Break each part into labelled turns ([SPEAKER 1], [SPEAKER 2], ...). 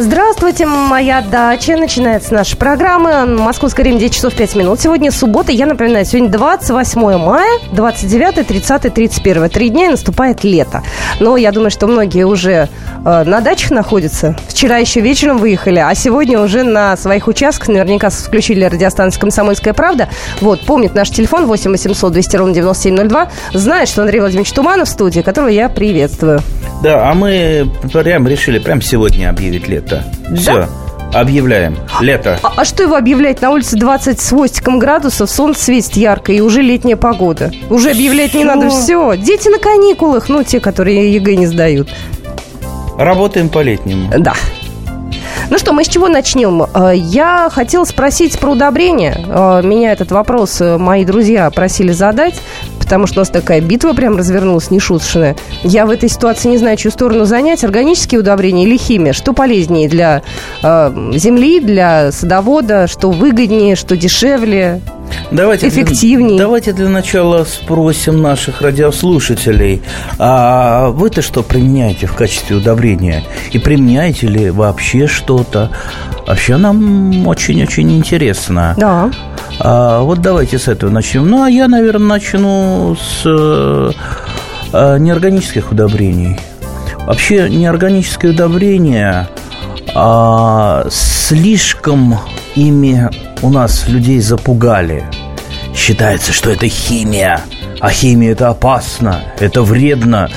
[SPEAKER 1] Здравствуйте, моя дача. Начинается наша программа. Московское время 10 часов 5 минут. Сегодня суббота. Я напоминаю, сегодня 28 мая, 29, 30, 31. Три дня и наступает лето. Но я думаю, что многие уже э, на дачах находятся. Вчера еще вечером выехали, а сегодня уже на своих участках наверняка включили радиостанцию «Комсомольская правда». Вот, помнит наш телефон 8 800 200 ровно 9702. Знает, что Андрей Владимирович Туманов в студии, которого я приветствую.
[SPEAKER 2] Да, а мы прям решили прям сегодня объявить лето. Все. Объявляем. Лето.
[SPEAKER 1] А, а что его объявлять? На улице 20 с хвостиком градусов, солнце светит ярко, и уже летняя погода. Уже объявлять не надо. Все. Дети на каникулах, ну, те, которые ЕГЭ не сдают.
[SPEAKER 2] Работаем по-летнему.
[SPEAKER 1] Да. Ну что, мы с чего начнем? Э, я хотела спросить про удобрения. Э, меня этот вопрос э, мои друзья просили задать потому что у нас такая битва прям развернулась нешуточная. Я в этой ситуации не знаю, чью сторону занять, органические удобрения или химия. Что полезнее для э, земли, для садовода, что выгоднее, что дешевле? Давайте эффективнее.
[SPEAKER 2] Для, давайте для начала спросим наших радиослушателей, а вы-то что применяете в качестве удобрения? И применяете ли вообще что-то? Вообще нам очень-очень интересно.
[SPEAKER 1] Да.
[SPEAKER 2] А, вот давайте с этого начнем. Ну, а я, наверное, начну с а, неорганических удобрений. Вообще, неорганические удобрения а, слишком ими у нас людей запугали. Считается, что это химия, а химия это опасно, это вредно.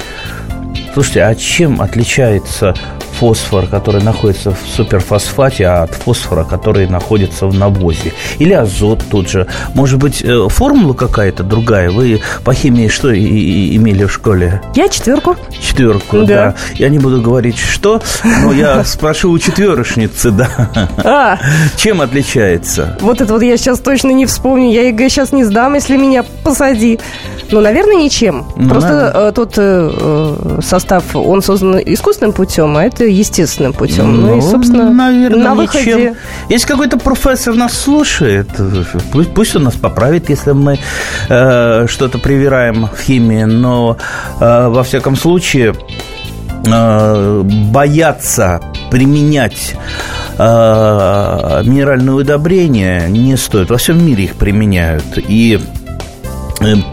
[SPEAKER 2] Слушайте, а чем отличается фосфор, который находится в суперфосфате, а от фосфора, который находится в навозе. Или азот тут же. Может быть, э, формула какая-то другая? Вы по химии что и имели в школе?
[SPEAKER 1] Я четверку.
[SPEAKER 2] Четверку, да. да. Я не буду говорить, что, но я спрошу у четверошницы, да. А. Чем отличается?
[SPEAKER 1] Вот это вот я сейчас точно не вспомню. Я ЕГЭ сейчас не сдам, если меня посади. Ну, наверное, ничем. Ну, Просто. Э, тот э, э, состав, он создан искусственным путем, а это естественным путем.
[SPEAKER 2] Ну, ну и, собственно, наверное, на выходе... Ничем. Если какой-то профессор нас слушает, пусть, пусть он нас поправит, если мы э, что-то привираем в химии, но э, во всяком случае э, бояться применять э, минеральные удобрения не стоит. Во всем мире их применяют. И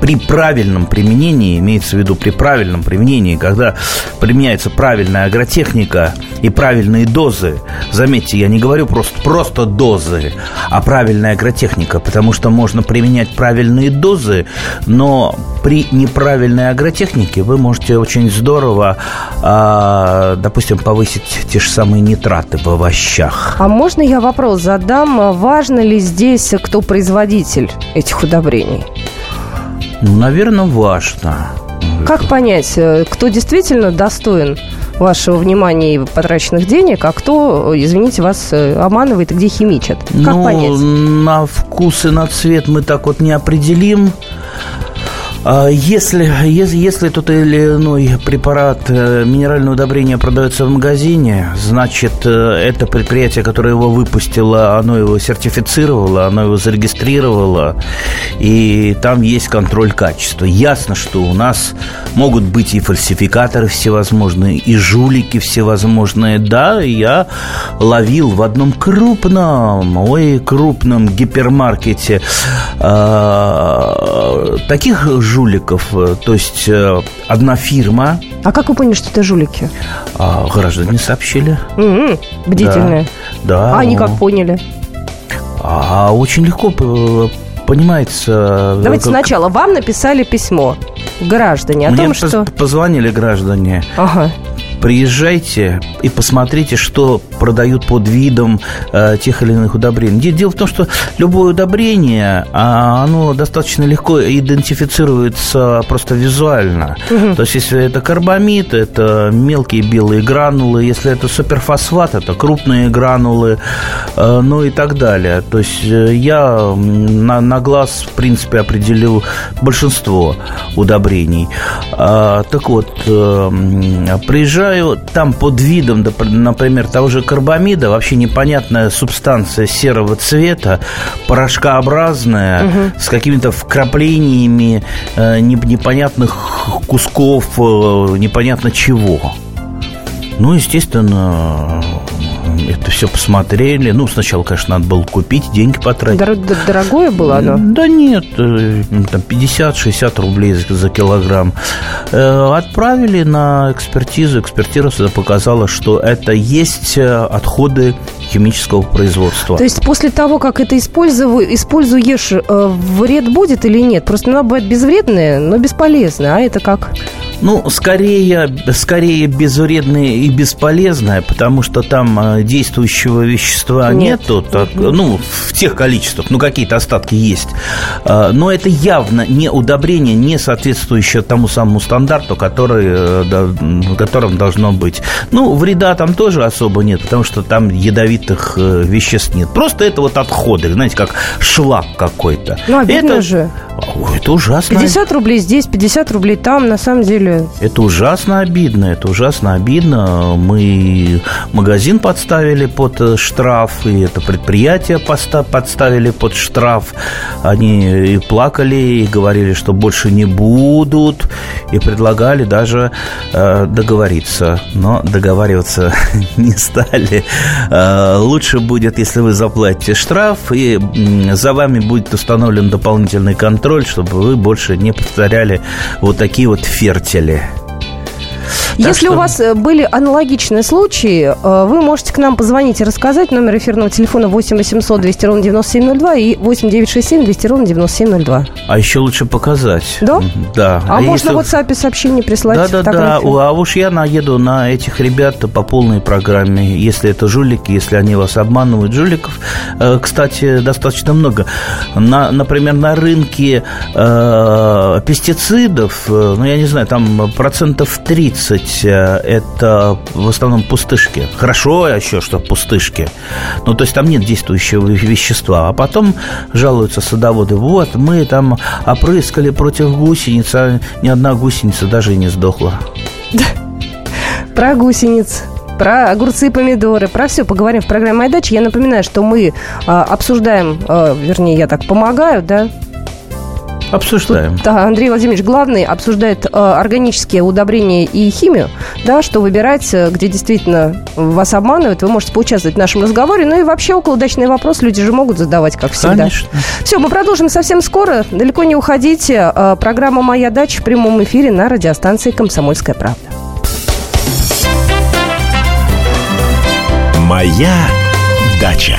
[SPEAKER 2] при правильном применении, имеется в виду при правильном применении, когда применяется правильная агротехника и правильные дозы, заметьте, я не говорю просто, просто дозы, а правильная агротехника, потому что можно применять правильные дозы, но при неправильной агротехнике вы можете очень здорово, а, допустим, повысить те же самые нитраты в овощах.
[SPEAKER 1] А можно я вопрос задам? Важно ли здесь, кто производитель этих удобрений?
[SPEAKER 2] Ну, наверное, важно.
[SPEAKER 1] Как понять, э, кто действительно достоин вашего внимания и потраченных денег, а кто, извините, вас э, обманывает и где химичат? Как
[SPEAKER 2] ну,
[SPEAKER 1] понять?
[SPEAKER 2] На вкус и на цвет мы так вот не определим. А если, если, если тот или иной препарат, э, минеральное удобрение продается в магазине, значит, э, это предприятие, которое его выпустило, оно его сертифицировало, оно его зарегистрировало, и там есть контроль качества. Ясно, что у нас могут быть и фальсификаторы всевозможные, и жулики всевозможные. Да, я ловил в одном крупном, ой, крупном гипермаркете э, таких жуликов. Э, то есть э, одна фирма.
[SPEAKER 1] А как вы поняли, что это жулики?
[SPEAKER 2] А, граждане сообщили.
[SPEAKER 1] Mm-hmm. Бдительные. Да. да. А они как поняли?
[SPEAKER 2] А очень легко понимается.
[SPEAKER 1] Давайте как... сначала. Вам написали письмо граждане о
[SPEAKER 2] Мне
[SPEAKER 1] том, что...
[SPEAKER 2] позвонили граждане.
[SPEAKER 1] Ага
[SPEAKER 2] приезжайте и посмотрите, что продают под видом э, тех или иных удобрений. Дело в том, что любое удобрение, а, оно достаточно легко идентифицируется просто визуально. Угу. То есть, если это карбамид, это мелкие белые гранулы, если это суперфосфат, это крупные гранулы, э, ну и так далее. То есть, э, я на, на глаз, в принципе, определил большинство удобрений. А, так вот, э, приезжаю замечаю, там под видом, например, того же карбамида, вообще непонятная субстанция серого цвета, порошкообразная, угу. с какими-то вкраплениями э, непонятных кусков, э, непонятно чего. Ну, естественно, это все посмотрели. Ну, сначала, конечно, надо было купить, деньги потратить. Дор-
[SPEAKER 1] дорогое было оно?
[SPEAKER 2] Да нет, э, там 50-60 рублей за, за килограмм. Э, отправили на экспертизу. Экспертиза показала, что это есть э, отходы химического производства.
[SPEAKER 1] То есть после того, как это использую, используешь, вред будет или нет? Просто оно бывает безвредное, но бесполезное. А это как?
[SPEAKER 2] Ну, скорее, скорее безвредное и бесполезное, потому что там э, действующего вещества Нет. нету, так, ну, в тех количествах, ну, какие-то остатки есть. А, но это явно не удобрение, не соответствующее тому самому стандарту, который, э, которым должно быть. Ну, вреда там тоже особо нет, потому что там ядовитых э, веществ нет. Просто это вот отходы, знаете, как шлак какой-то.
[SPEAKER 1] Ну, обидно это, же.
[SPEAKER 2] Это ужасно.
[SPEAKER 1] 50 рублей здесь, 50 рублей там, на самом деле деле...
[SPEAKER 2] Это ужасно обидно, это ужасно обидно. Мы магазин подставили под э, штраф, и это предприятие подставили под штраф. Они и плакали, и говорили, что больше не будут, и предлагали даже э, договориться. Но договариваться не стали. Э, лучше будет, если вы заплатите штраф, и за вами будет установлен дополнительный контроль, чтобы вы больше не повторяли вот такие вот ферти или.
[SPEAKER 1] Если что... у вас э, были аналогичные случаи, э, вы можете к нам позвонить и рассказать. Номер эфирного телефона 8 800 200 ровно 9702 и 8 967 200 ровно 9702.
[SPEAKER 2] А еще лучше показать.
[SPEAKER 1] Да?
[SPEAKER 2] Да.
[SPEAKER 1] А, а можно если... в WhatsApp сообщение прислать?
[SPEAKER 2] Да, да, да. А уж я наеду на этих ребят по полной программе. Если это жулики, если они вас обманывают. Жуликов, э, кстати, достаточно много. На, например, на рынке э, пестицидов, ну, я не знаю, там процентов 30 быть, э, это в основном пустышки. Хорошо еще, что пустышки. Ну, то есть там нет действующего вещества. А потом жалуются садоводы. Вот, мы там опрыскали против гусениц, а ни одна гусеница даже и не сдохла.
[SPEAKER 1] Про гусениц про огурцы и помидоры, про все поговорим в программе «Моя дача». Я напоминаю, что мы а, обсуждаем, а, вернее, я так помогаю, да,
[SPEAKER 2] Обсуждаем.
[SPEAKER 1] Да, Андрей Владимирович главный обсуждает э, органические удобрения и химию, да, что выбирать, э, где действительно вас обманывают. Вы можете поучаствовать в нашем разговоре. Ну и вообще около удачный вопрос люди же могут задавать, как всегда.
[SPEAKER 2] Конечно.
[SPEAKER 1] Все, мы продолжим совсем скоро. Далеко не уходите. Э, программа «Моя дача» в прямом эфире на радиостанции «Комсомольская правда».
[SPEAKER 3] «Моя дача».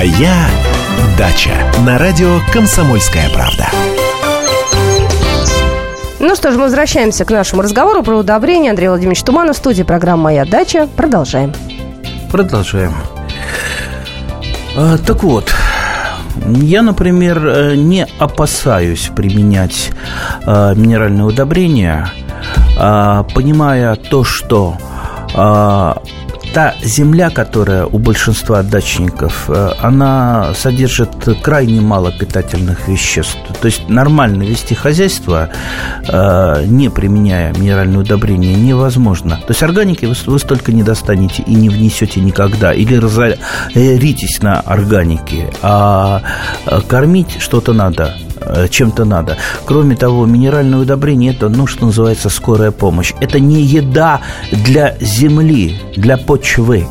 [SPEAKER 3] Моя дача на радио Комсомольская правда.
[SPEAKER 1] Ну что ж, мы возвращаемся к нашему разговору про удобрение. Андрей Владимирович Туманов, в студии программы «Моя дача». Продолжаем.
[SPEAKER 2] Продолжаем. А, так вот, я, например, э, не опасаюсь применять а, минеральные удобрения, а, понимая то, что а, та земля, которая у большинства дачников, э, она содержит крайне мало питательных веществ. То есть нормально вести хозяйство, э, не применяя минеральные удобрения, невозможно. То есть органики вы, вы столько не достанете и не внесете никогда. Или разоритесь на органике, а э, кормить что-то надо. Э, чем-то надо. Кроме того, минеральное удобрение – это, ну, что называется, скорая помощь. Это не еда для земли, для почвы.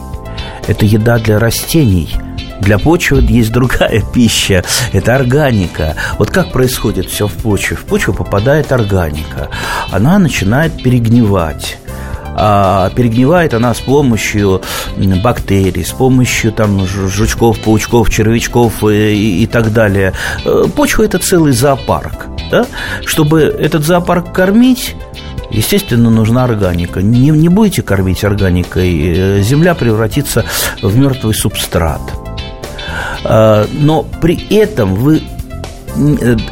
[SPEAKER 2] Это еда для растений – для почвы есть другая пища, это органика. Вот как происходит все в почве? В почву попадает органика, она начинает перегнивать а перегнивает она с помощью бактерий, с помощью там жучков, паучков, червячков и, и, так далее. Э, почва – это целый зоопарк. Да? Чтобы этот зоопарк кормить, Естественно, нужна органика. Не, не будете кормить органикой, э, земля превратится в мертвый субстрат. А, но при этом вы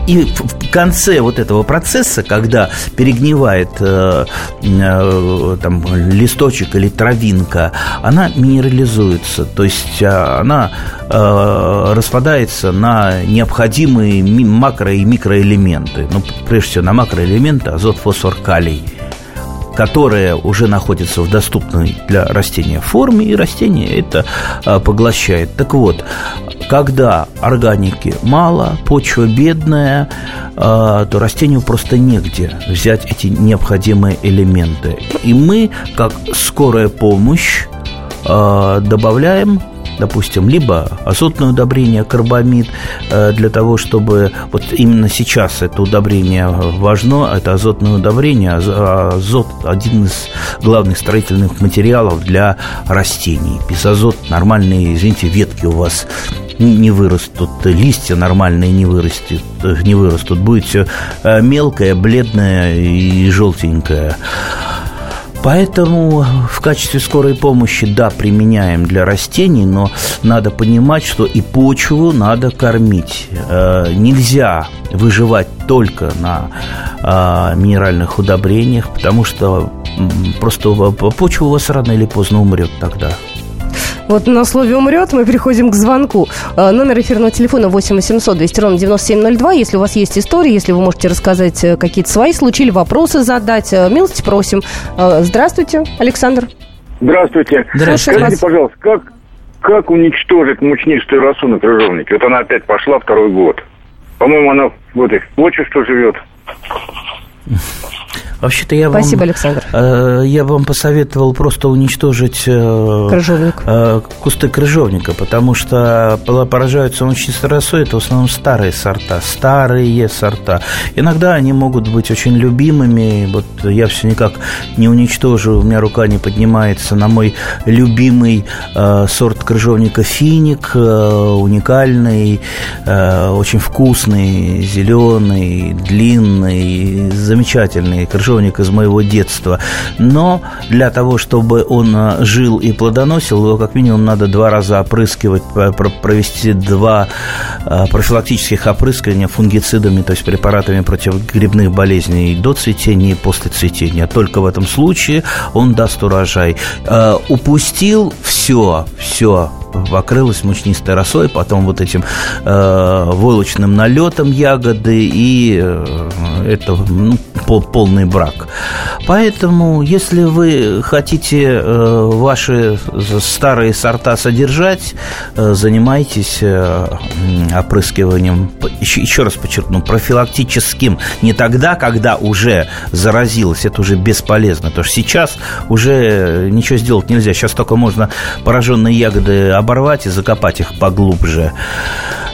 [SPEAKER 2] и в конце вот этого процесса, когда перегнивает э, э, там, листочек или травинка, она минерализуется, то есть э, она э, распадается на необходимые макро- и микроэлементы. Ну, прежде всего, на макроэлементы азот, фосфор, калий которые уже находятся в доступной для растения форме, и растение это э, поглощает. Так вот, когда органики мало, почва бедная, а, то растению просто негде взять эти необходимые элементы. И мы, как скорая помощь, а, добавляем допустим, либо азотное удобрение, карбамид, э, для того, чтобы вот именно сейчас это удобрение важно, это азотное удобрение, а азот один из главных строительных материалов для растений. Без азота нормальные, извините, ветки у вас не вырастут, листья нормальные не вырастут, не вырастут. Будет все э, мелкое, бледное и желтенькое. Поэтому в качестве скорой помощи, да, применяем для растений, но надо понимать, что и почву надо кормить. Э, нельзя выживать только на э, минеральных удобрениях, потому что просто почва у вас рано или поздно умрет тогда.
[SPEAKER 1] Вот на слове «умрет» мы переходим к звонку. Э, номер эфирного телефона 8 800 200 ровно 9702. Если у вас есть истории, если вы можете рассказать э, какие-то свои случаи или вопросы задать, э, милости просим. Здравствуйте, Александр.
[SPEAKER 4] Здравствуйте.
[SPEAKER 1] Здравствуйте.
[SPEAKER 4] Скажите, пожалуйста, как, как уничтожить мучнистую росу на крыжовнике? Вот она опять пошла второй год. По-моему, она в этой почве что живет.
[SPEAKER 2] Вообще-то я
[SPEAKER 1] Спасибо,
[SPEAKER 2] вам,
[SPEAKER 1] Александр.
[SPEAKER 2] Э, я вам посоветовал просто уничтожить э,
[SPEAKER 1] Крыжовник.
[SPEAKER 2] Э, кусты крыжовника, потому что поражаются очень росой, это в основном старые сорта, старые сорта. Иногда они могут быть очень любимыми. Вот я все никак не уничтожу, у меня рука не поднимается на мой любимый э, сорт крыжовника финик, э, уникальный, э, очень вкусный, зеленый, длинный, замечательный крыжовник крыжовник из моего детства. Но для того, чтобы он а, жил и плодоносил, его как минимум надо два раза опрыскивать, провести два а, профилактических опрыскивания фунгицидами, то есть препаратами против грибных болезней до цветения и после цветения. Только в этом случае он даст урожай. Упустил все, все, покрылась мучнистой росой, потом вот этим э, войлочным налетом ягоды, и э, это ну, пол, полный брак. Поэтому, если вы хотите э, ваши старые сорта содержать, э, занимайтесь э, опрыскиванием, еще, еще раз подчеркну, профилактическим. Не тогда, когда уже заразилась, это уже бесполезно, потому что сейчас уже ничего сделать нельзя. Сейчас только можно пораженные ягоды оборвать и закопать их поглубже.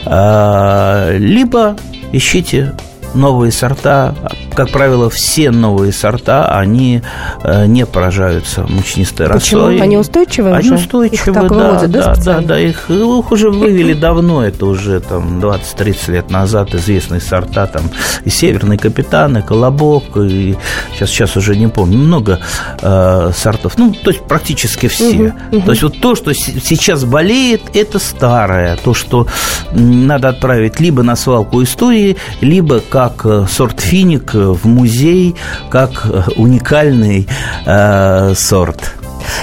[SPEAKER 2] А, либо ищите новые сорта, как правило, все новые сорта, они э, не поражаются мучнистой
[SPEAKER 1] Почему?
[SPEAKER 2] росой.
[SPEAKER 1] Они устойчивые
[SPEAKER 2] Они
[SPEAKER 1] уже?
[SPEAKER 2] устойчивые,
[SPEAKER 1] их так
[SPEAKER 2] да,
[SPEAKER 1] выводят,
[SPEAKER 2] да, да, да, их, их уже вывели давно, это уже там 20-30 лет назад известные сорта, там и Северный Капитан, и Колобок, и сейчас, сейчас уже не помню, много э, сортов, ну, то есть практически все.
[SPEAKER 1] Угу, угу.
[SPEAKER 2] То есть вот то, что сейчас болеет, это старое, то, что надо отправить либо на свалку истории, либо как э, сорт финик в музей, как э, уникальный э, сорт.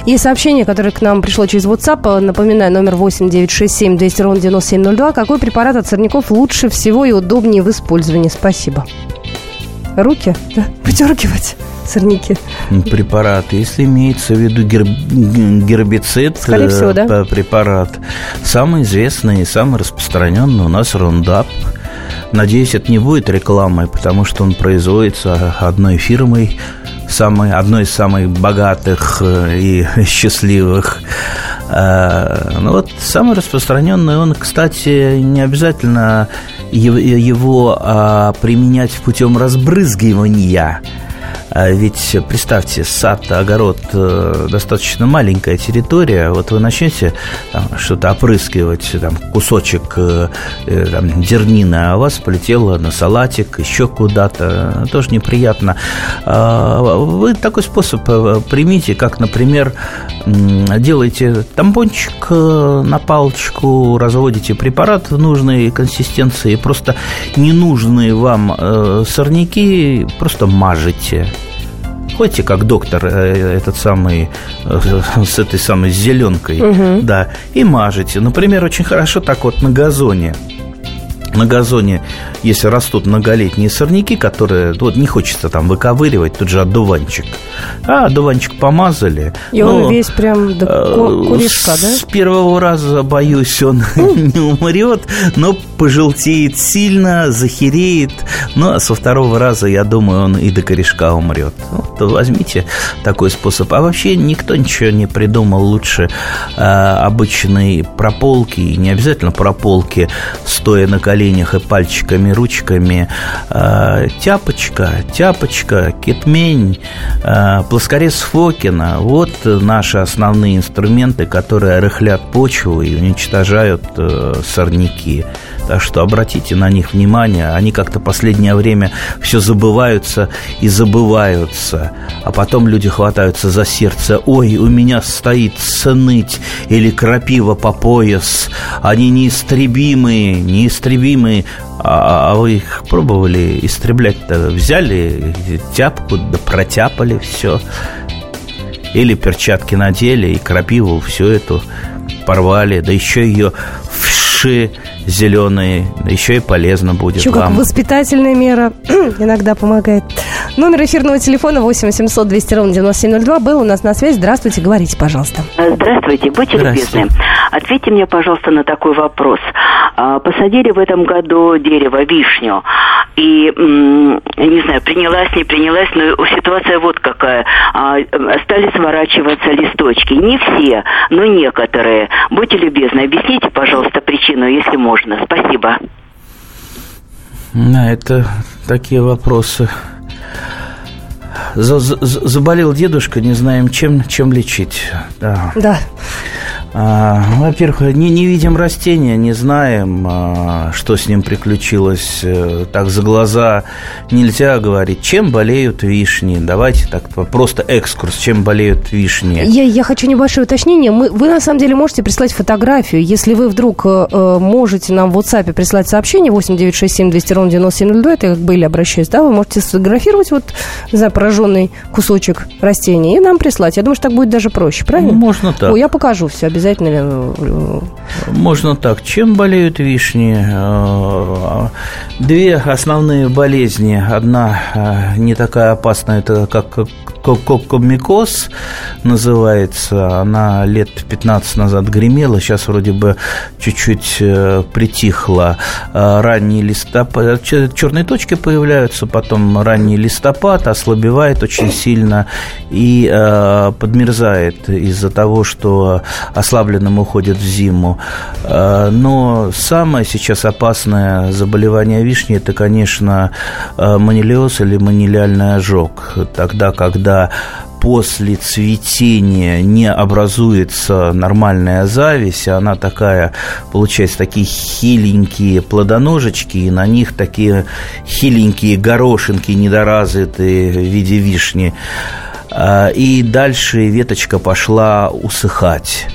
[SPEAKER 1] Есть сообщение, которое к нам пришло через WhatsApp. Напоминаю, номер 8 967 200 ровно 9702. Какой препарат от сорняков лучше всего и удобнее в использовании? Спасибо. Руки? Да, подергивать сорняки.
[SPEAKER 2] Препарат. Если имеется в виду герб... гербицид,
[SPEAKER 1] Скорее всего, да?
[SPEAKER 2] препарат, самый известный и самый распространенный у нас рундап. Надеюсь, это не будет рекламой, потому что он производится одной фирмой, самой, одной из самых богатых э, и счастливых. Э, ну вот самый распространенный он, кстати, не обязательно его, а, применять путем разбрызгивания ведь представьте, сад, огород э, достаточно маленькая территория. Вот вы начнете что-то опрыскивать, там, кусочек э, э, там, дернины, а у вас полетело на салатик, еще куда-то. Тоже неприятно. А, вы такой способ примите, как, например, делаете тампончик на палочку, разводите препарат в нужной консистенции, просто ненужные вам сорняки просто мажете. Ходите, как доктор э, этот самый, э, с этой самой зеленкой, угу. да, и мажете. Например, очень хорошо так вот на газоне на газоне, если растут многолетние сорняки, которые вот не хочется там выковыривать, тут же одуванчик. А одуванчик помазали.
[SPEAKER 1] И он весь прям до э, корешка, да?
[SPEAKER 2] С первого раза, боюсь, он не умрет, но пожелтеет сильно, захереет. Ну, а со второго раза, я думаю, он и до корешка умрет. Вот, возьмите такой способ. А вообще никто ничего не придумал лучше э, обычной прополки, не обязательно прополки, стоя на коленях коленях и пальчиками, ручками. Э, тяпочка, тяпочка, кетмень, э, плоскорез Фокина. Вот наши основные инструменты, которые рыхлят почву и уничтожают э, сорняки. Так что обратите на них внимание. Они как-то последнее время все забываются и забываются. А потом люди хватаются за сердце. Ой, у меня стоит сыныть или крапива по пояс. Они неистребимые, неистребимые. А, а вы их пробовали истреблять-то? Взяли тяпку, да протяпали все. Или перчатки надели и крапиву всю эту порвали, да еще ее вши зеленые, еще и полезно будет
[SPEAKER 1] Еще
[SPEAKER 2] вам.
[SPEAKER 1] как воспитательная мера иногда помогает. Номер эфирного телефона 8 800 200 ровно 9702 был у нас на связи. Здравствуйте, говорите, пожалуйста.
[SPEAKER 5] Здравствуйте, будьте Здравствуйте. любезны. Ответьте мне, пожалуйста, на такой вопрос. А, посадили в этом году дерево, вишню, и, не знаю, принялась, не принялась, но ситуация вот какая. А, стали сворачиваться листочки. Не все, но некоторые. Будьте любезны, объясните, пожалуйста, причину, если можно. Спасибо.
[SPEAKER 2] Да, это такие вопросы. Заболел дедушка, не знаем чем, чем лечить.
[SPEAKER 1] Да. да.
[SPEAKER 2] А, во-первых, не, не видим растения, не знаем, а, что с ним приключилось. Э, так за глаза нельзя говорить. Чем болеют вишни? Давайте так просто экскурс. Чем болеют вишни?
[SPEAKER 1] Я, я хочу небольшое уточнение. Мы, вы на самом деле можете прислать фотографию. Если вы вдруг э, э можете нам в WhatsApp прислать сообщение 8967 200 ровно 9702, это как бы или обращаюсь, да, вы можете сфотографировать вот, не знаю, пораженный кусочек растения и нам прислать. Я думаю, что так будет даже проще, правильно?
[SPEAKER 2] Можно так. О,
[SPEAKER 1] я покажу все обязательно обязательно ли?
[SPEAKER 2] Э, Можно так. Чем болеют вишни? Э, две основные болезни. Одна э, не такая опасная, это как кокомикоз называется. Она лет 15 назад гремела, сейчас вроде бы чуть-чуть притихла. Ранний листопад, черные точки появляются, потом ранний листопад ослабевает очень сильно и подмерзает из-за того, что ослабленным уходит в зиму. Э, но самое сейчас опасное заболевание вишни – это, конечно, э, манилиоз или манилиальный ожог. Тогда, когда после цветения не образуется нормальная зависть, она такая, получается, такие хиленькие плодоножечки, и на них такие хиленькие горошинки недоразвитые в виде вишни. Э, и дальше веточка пошла усыхать.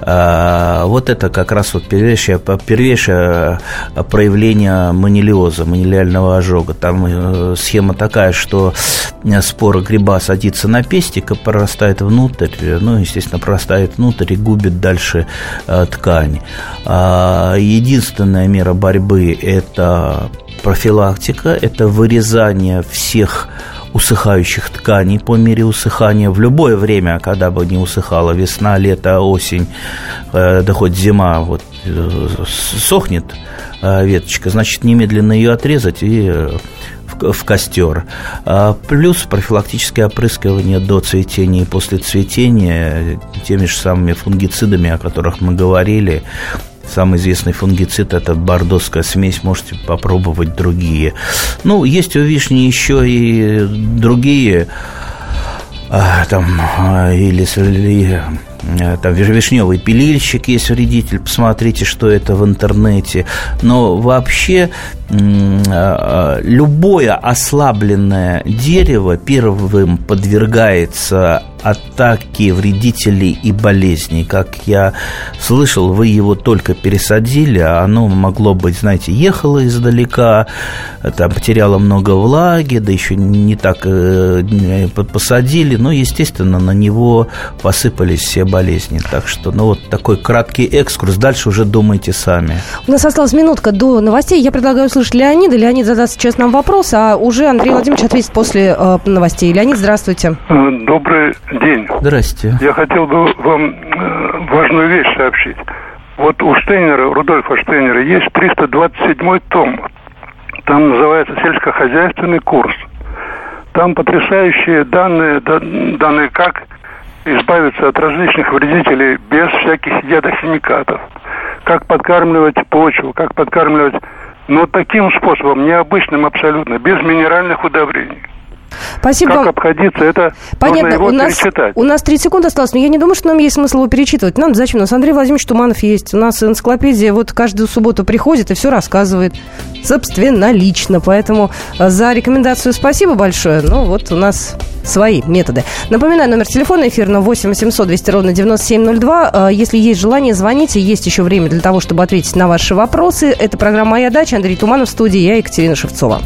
[SPEAKER 2] А, вот это как раз вот первейшее, первейшее проявление манилиоза, манилиального ожога. Там э, схема такая, что спора гриба садится на пестик и прорастает внутрь, ну, естественно, прорастает внутрь и губит дальше э, ткань. А, единственная мера борьбы – это профилактика, это вырезание всех усыхающих тканей по мере усыхания в любое время, когда бы не усыхала весна, лето, осень, э, да хоть зима, вот э, сохнет э, веточка, значит, немедленно ее отрезать и в, костер. А плюс профилактическое опрыскивание до цветения и после цветения теми же самыми фунгицидами, о которых мы говорили, самый известный фунгицид – это бордоская смесь, можете попробовать другие. Ну, есть у вишни еще и другие а, там, а, или, или там вишневый пилильщик есть вредитель, посмотрите, что это в интернете. Но вообще э, э, любое ослабленное дерево первым подвергается атаки вредителей и болезней. Как я слышал, вы его только пересадили, а оно могло быть, знаете, ехало издалека, там потеряло много влаги, да еще не так э, посадили, но, естественно, на него посыпались все болезни. Так что, ну, вот такой краткий экскурс, дальше уже думайте сами.
[SPEAKER 1] У нас осталась минутка до новостей. Я предлагаю услышать Леонида. Леонид задаст сейчас нам вопрос, а уже Андрей Владимирович ответит после э, новостей. Леонид, здравствуйте.
[SPEAKER 6] Добрый день.
[SPEAKER 2] Здрасте.
[SPEAKER 6] Я хотел бы вам э, важную вещь сообщить. Вот у Штейнера, Рудольфа Штейнера, есть 327 том. Там называется «Сельскохозяйственный курс». Там потрясающие данные, данные как избавиться от различных вредителей без всяких ядохимикатов. Как подкармливать почву, как подкармливать, но таким способом, необычным абсолютно, без минеральных удобрений.
[SPEAKER 1] Спасибо.
[SPEAKER 6] Как обходиться, это
[SPEAKER 1] Понятно.
[SPEAKER 6] его
[SPEAKER 1] у нас,
[SPEAKER 6] перечитать.
[SPEAKER 1] У нас 30 секунд осталось, но я не думаю, что нам есть смысл его перечитывать. Нам зачем? У нас Андрей Владимирович Туманов есть. У нас энциклопедия вот каждую субботу приходит и все рассказывает. Собственно, лично. Поэтому э, за рекомендацию спасибо большое. Ну, вот у нас свои методы. Напоминаю, номер телефона эфирного 8 800 200 ровно 9702. Э, если есть желание, звоните. Есть еще время для того, чтобы ответить на ваши вопросы. Это программа «Моя дача». Андрей Туманов в студии. Я Екатерина Шевцова.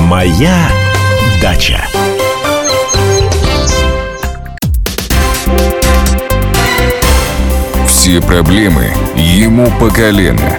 [SPEAKER 3] Моя дача.
[SPEAKER 7] Все проблемы ему по колено.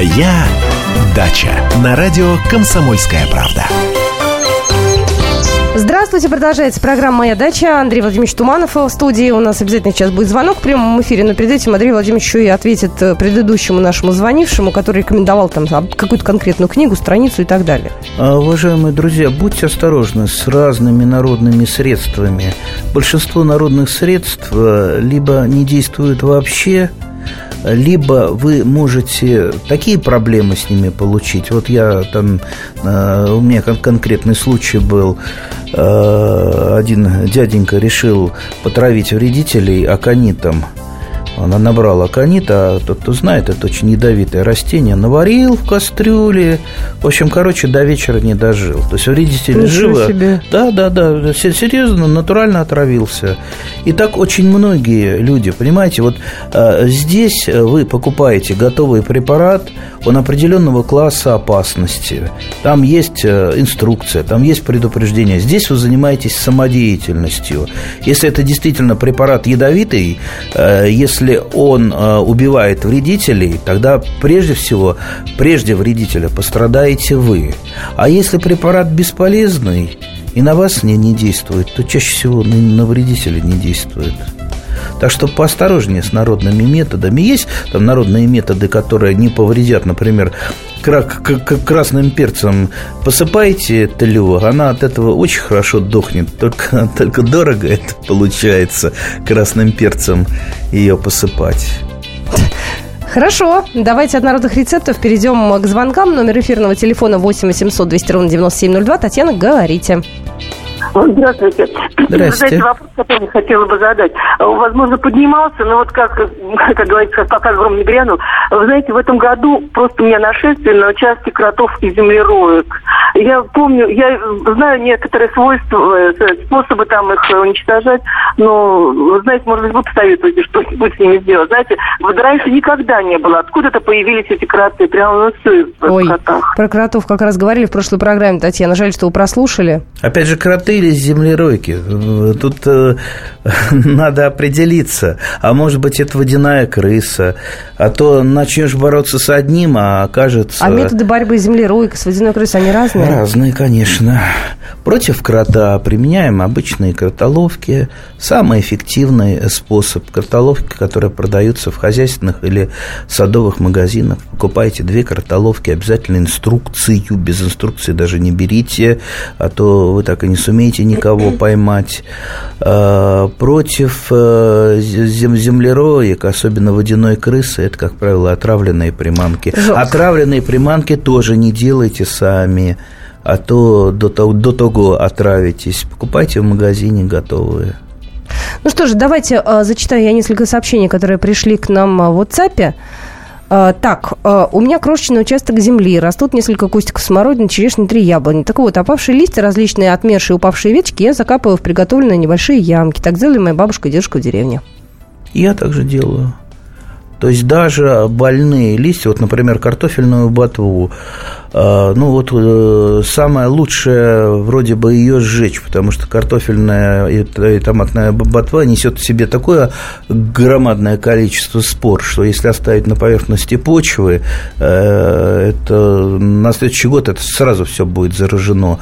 [SPEAKER 3] Моя дача на радио Комсомольская правда.
[SPEAKER 1] Здравствуйте, продолжается программа «Моя дача». Андрей Владимирович Туманов в студии. У нас обязательно сейчас будет звонок в прямом эфире, но перед этим Андрей Владимирович еще и ответит э, предыдущему нашему звонившему, который рекомендовал там какую-то конкретную книгу, страницу и так далее.
[SPEAKER 2] А, уважаемые друзья, будьте осторожны с разными народными средствами. Большинство народных средств э, либо не действуют вообще, либо вы можете такие проблемы с ними получить. Вот я там, э, у меня конкретный случай был, э, один дяденька решил потравить вредителей аконитом – она набрала канита, а тот, кто знает, это очень ядовитое растение, наварил в кастрюле. В общем, короче, до вечера не дожил. То есть вредитель живо... Себе. Да, да, да, серьезно, натурально отравился. И так очень многие люди, понимаете, вот а, здесь вы покупаете готовый препарат, он определенного класса опасности. Там есть а, инструкция, там есть предупреждение. Здесь вы занимаетесь самодеятельностью. Если это действительно препарат ядовитый, а, если если он э, убивает вредителей, тогда прежде всего, прежде вредителя пострадаете вы. А если препарат бесполезный и на вас не, не действует, то чаще всего на, на вредителя не действует. Так что поосторожнее с народными методами. Есть там народные методы, которые не повредят, например, красным перцем посыпаете тлю, она от этого очень хорошо дохнет. Только, только дорого это получается красным перцем ее посыпать.
[SPEAKER 1] Хорошо, давайте от народных рецептов перейдем к звонкам. Номер эфирного телефона 8 800 200 ровно 9702. Татьяна, говорите.
[SPEAKER 8] Здравствуйте.
[SPEAKER 2] Здравствуйте.
[SPEAKER 8] Знаете, вопрос, который я хотела бы задать. Возможно, поднимался, но вот как, как говорится, пока гром не грянул. Вы знаете, в этом году просто у меня нашествие на участке кротов и землероек. Я помню, я знаю некоторые свойства, э, способы там их уничтожать, но, вы знаете, может быть, вы посоветуете что-нибудь с ними сделать. Знаете, вот раньше никогда не было. Откуда-то появились эти кроты? Прямо на все
[SPEAKER 1] Ой, кротах. про кротов как раз говорили в прошлой программе, Татьяна. Жаль, что вы прослушали.
[SPEAKER 2] Опять же, кроты или землеройки? Тут э, надо определиться. А может быть, это водяная крыса. А то начнешь бороться с одним, а окажется...
[SPEAKER 1] А методы борьбы с землеройкой, с водяной крысой, они разные?
[SPEAKER 2] Разные, конечно. Против крота применяем обычные кротоловки. Самый эффективный способ кротоловки, которые продаются в хозяйственных или садовых магазинах. Покупайте две кротоловки, обязательно инструкцию. Без инструкции даже не берите, а то вы так и не сумеете никого поймать. А, против э, землероек, особенно водяной крысы, это, как правило, отравленные приманки. Жёлко. Отравленные приманки тоже не делайте сами а то до, до того отравитесь. Покупайте в магазине готовые.
[SPEAKER 1] Ну что ж, давайте э, зачитаю я несколько сообщений, которые пришли к нам в WhatsApp. Э, так, э, у меня крошечный участок земли, растут несколько кустиков смородины, черешни, три яблони. Так вот, опавшие листья, различные отмершие упавшие веточки я закапываю в приготовленные небольшие ямки. Так делали моя бабушка и дедушка в деревне.
[SPEAKER 2] Я также делаю. То есть даже больные листья, вот, например, картофельную ботву, а, ну вот э, самое лучшее вроде бы ее сжечь, потому что картофельная и томатная ботва несет в себе такое громадное количество спор, что если оставить на поверхности почвы, э, это на следующий год это сразу все будет заражено.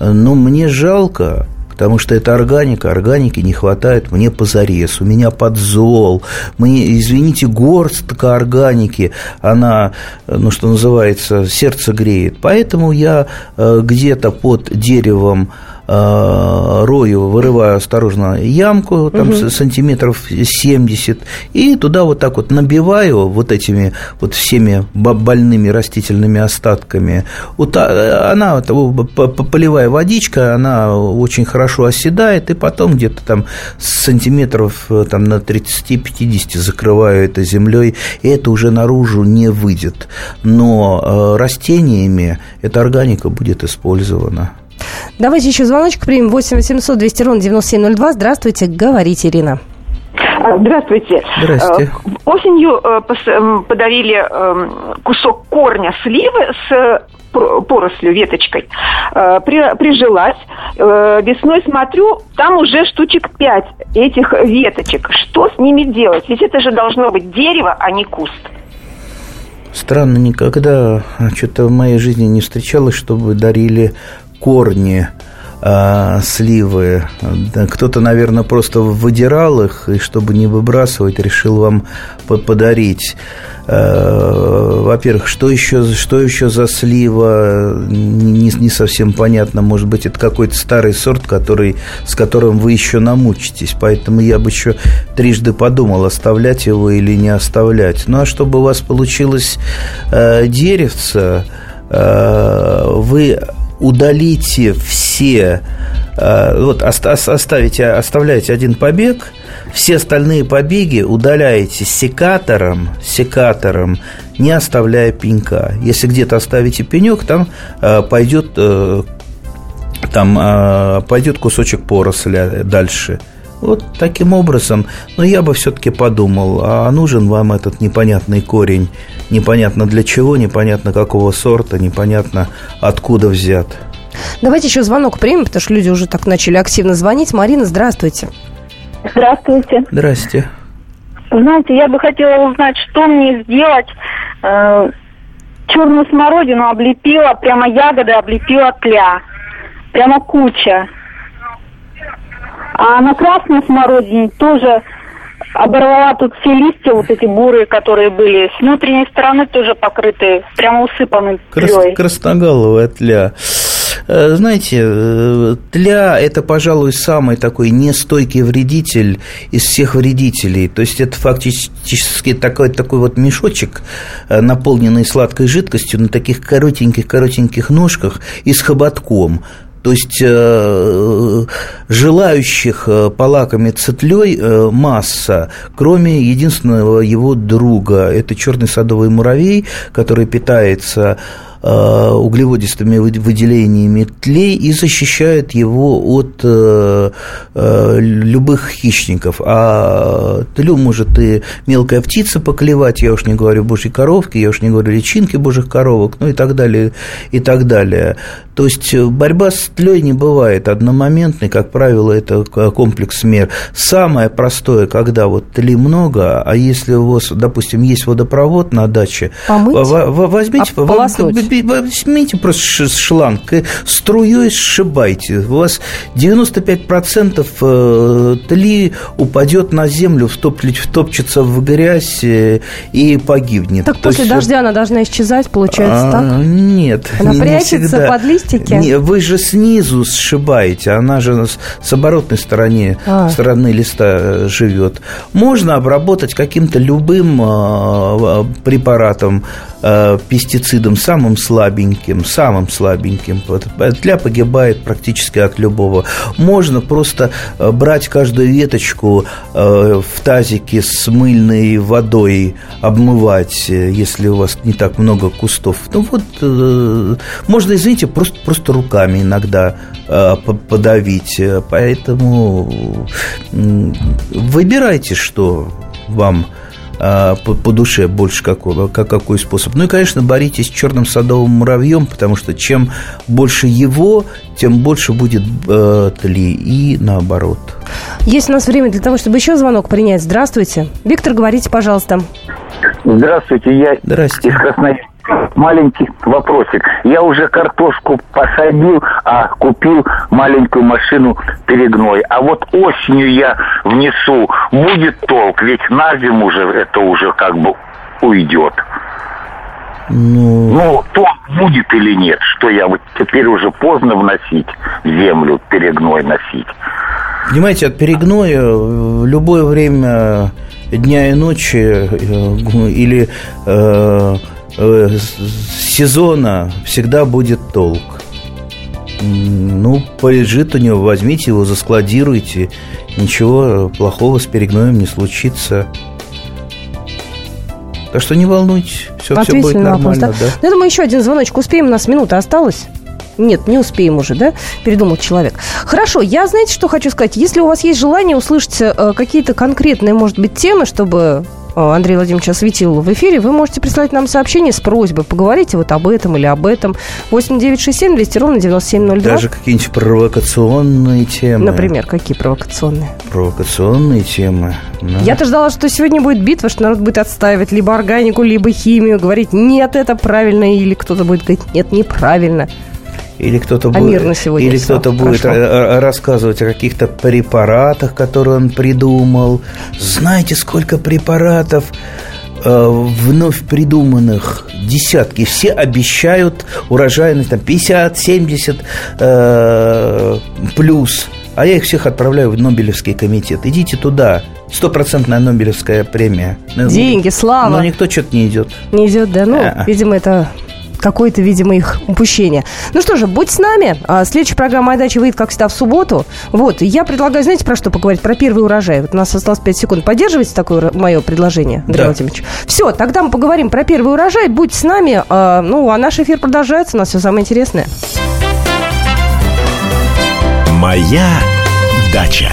[SPEAKER 2] Но мне жалко, потому что это органика, органики не хватает мне позарез, у меня подзол, мне, извините, горстка органики, она, ну, что называется, сердце греет, поэтому я э, где-то под деревом рою, вырываю осторожно ямку, там угу. сантиметров 70, и туда вот так вот набиваю вот этими вот всеми больными растительными остатками. А, она, полевая водичка, она очень хорошо оседает, и потом где-то там сантиметров э, там, на 30-50 закрываю это землей, и это уже наружу не выйдет. Но э, растениями эта органика будет использована.
[SPEAKER 1] Давайте еще звоночек примем. 8 800 200 ровно 9702. Здравствуйте, говорите, Ирина.
[SPEAKER 9] А, здравствуйте.
[SPEAKER 2] Здравствуйте.
[SPEAKER 9] Э, осенью э, подарили эм, кусок корня сливы с порослью, веточкой. Э, прижилась. Весной смотрю, там уже штучек пять этих веточек. Что с ними делать? Ведь это же должно быть дерево, а не куст.
[SPEAKER 2] Странно, никогда что-то в моей жизни не встречалось, чтобы дарили корни а, сливы. Кто-то, наверное, просто выдирал их, и чтобы не выбрасывать, решил вам подарить. А, во-первых, что еще, что еще за слива, не, не совсем понятно. Может быть, это какой-то старый сорт, который, с которым вы еще намучитесь. Поэтому я бы еще трижды подумал, оставлять его или не оставлять. Ну, а чтобы у вас получилось э, деревце, вы удалите все, э, вот оставите, оставляете один побег, все остальные побеги удаляете секатором, секатором, не оставляя пенька. Если где-то оставите пенек, там э, пойдет э, там пойдет кусочек поросли дальше. Вот таким образом, но я бы все-таки подумал, а нужен вам этот непонятный корень, непонятно для чего, непонятно какого сорта, непонятно откуда взят.
[SPEAKER 1] Давайте еще звонок примем, потому что люди уже так начали активно звонить. Марина, здравствуйте.
[SPEAKER 9] Здравствуйте.
[SPEAKER 2] Здрасте.
[SPEAKER 9] Знаете, я бы хотела узнать, что мне сделать. Э, черную смородину облепила, прямо ягоды облепила тля. Прямо куча. А на красной смородине тоже оборвала тут все листья, вот эти бурые, которые были. С внутренней стороны тоже покрыты, прямо усыпаны тлей.
[SPEAKER 2] Красноголовая тля. Э, знаете, э, тля – это, пожалуй, самый такой нестойкий вредитель из всех вредителей. То есть, это фактически такой, такой вот мешочек, э, наполненный сладкой жидкостью на таких коротеньких-коротеньких ножках и с хоботком – То есть э, желающих э, полакомиться тлей э, масса, кроме единственного его друга. Это черный садовый муравей, который питается углеводистыми выделениями тлей и защищает его от э, э, любых хищников. А тлю может и мелкая птица поклевать, я уж не говорю божьей коровки, я уж не говорю личинки божьих коровок, ну и так далее, и так далее. То есть борьба с тлей не бывает одномоментной, как правило, это комплекс мер. Самое простое, когда вот тли много, а если у вас, допустим, есть водопровод на даче,
[SPEAKER 1] Помыть?
[SPEAKER 2] возьмите,
[SPEAKER 1] Ополоснуть
[SPEAKER 2] возьмите просто шланг, струей сшибайте. У вас 95% э, тли упадет на землю, втопчется в грязь э, и погибнет.
[SPEAKER 1] Так То после есть... дождя она должна исчезать, получается, а, так?
[SPEAKER 2] Нет.
[SPEAKER 1] Она не прячется всегда. под листики? Не,
[SPEAKER 2] вы же снизу сшибаете, она же с оборотной стороны, а. стороны листа э, живет. Можно обработать каким-то любым препаратом, пестицидом, самым слабеньким, самым слабеньким. Тля погибает практически от любого. Можно просто э, брать каждую веточку э, в тазике с мыльной водой, обмывать, э, если у вас не так много кустов. Ну вот, можно, извините, просто, просто руками иногда подавить. Поэтому выбирайте, что вам по, по душе больше какого, как, какой способ. Ну и, конечно, боритесь с черным садовым муравьем, потому что чем больше его, тем больше будет э, тли и наоборот.
[SPEAKER 1] Есть у нас время для того, чтобы еще звонок принять. Здравствуйте. Виктор, говорите, пожалуйста.
[SPEAKER 10] Здравствуйте, я
[SPEAKER 2] Здравствуйте.
[SPEAKER 10] из Красноярска маленький вопросик. Я уже картошку посадил, а купил маленькую машину перегной. А вот осенью я внесу, будет толк, ведь на зиму уже это уже как бы уйдет. Ну, ну толк будет или нет, что я вот теперь уже поздно вносить землю, перегной носить.
[SPEAKER 2] Понимаете, от перегноя в любое время дня и ночи э, или э, Э, сезона всегда будет толк. Ну, полежит у него, возьмите его, заскладируйте. Ничего плохого с перегноем не случится. Так что не волнуйтесь, все, все будет нормально. Вопрос, да? Да?
[SPEAKER 1] Ну, я думаю, еще один звоночек успеем, у нас минута осталась. Нет, не успеем уже, да? Передумал человек. Хорошо, я, знаете, что хочу сказать? Если у вас есть желание услышать э, какие-то конкретные, может быть, темы, чтобы Андрей Владимирович осветил в эфире, вы можете прислать нам сообщение с просьбой. Поговорите вот об этом или об этом. 8 9 6 7 200 ровно 9702.
[SPEAKER 2] Даже какие-нибудь провокационные темы.
[SPEAKER 1] Например, какие провокационные?
[SPEAKER 2] Провокационные темы.
[SPEAKER 1] Да. Я-то ждала, что сегодня будет битва, что народ будет отстаивать либо органику, либо химию, говорить, нет, это правильно, или кто-то будет говорить, нет, неправильно
[SPEAKER 2] или кто-то а будет, или кто-то будет рассказывать о каких-то препаратах, которые он придумал. Знаете, сколько препаратов э, вновь придуманных десятки. Все обещают урожайность там 50, 70 э, плюс. А я их всех отправляю в Нобелевский комитет. Идите туда. Стопроцентная Нобелевская премия.
[SPEAKER 1] Деньги, слава.
[SPEAKER 2] Но никто что-то не идет.
[SPEAKER 1] Не идет, да? Ну, А-а. видимо, это какое-то, видимо, их упущение. Ну что же, будь с нами. А, следующая программа «Моя дача» выйдет, как всегда, в субботу. Вот, я предлагаю, знаете, про что поговорить? Про первый урожай. Вот у нас осталось 5 секунд. Поддерживаете такое мое предложение, Андрей да. Владимирович? Все, тогда мы поговорим про первый урожай. Будь с нами. А, ну, а наш эфир продолжается. У нас все самое интересное.
[SPEAKER 3] «Моя дача».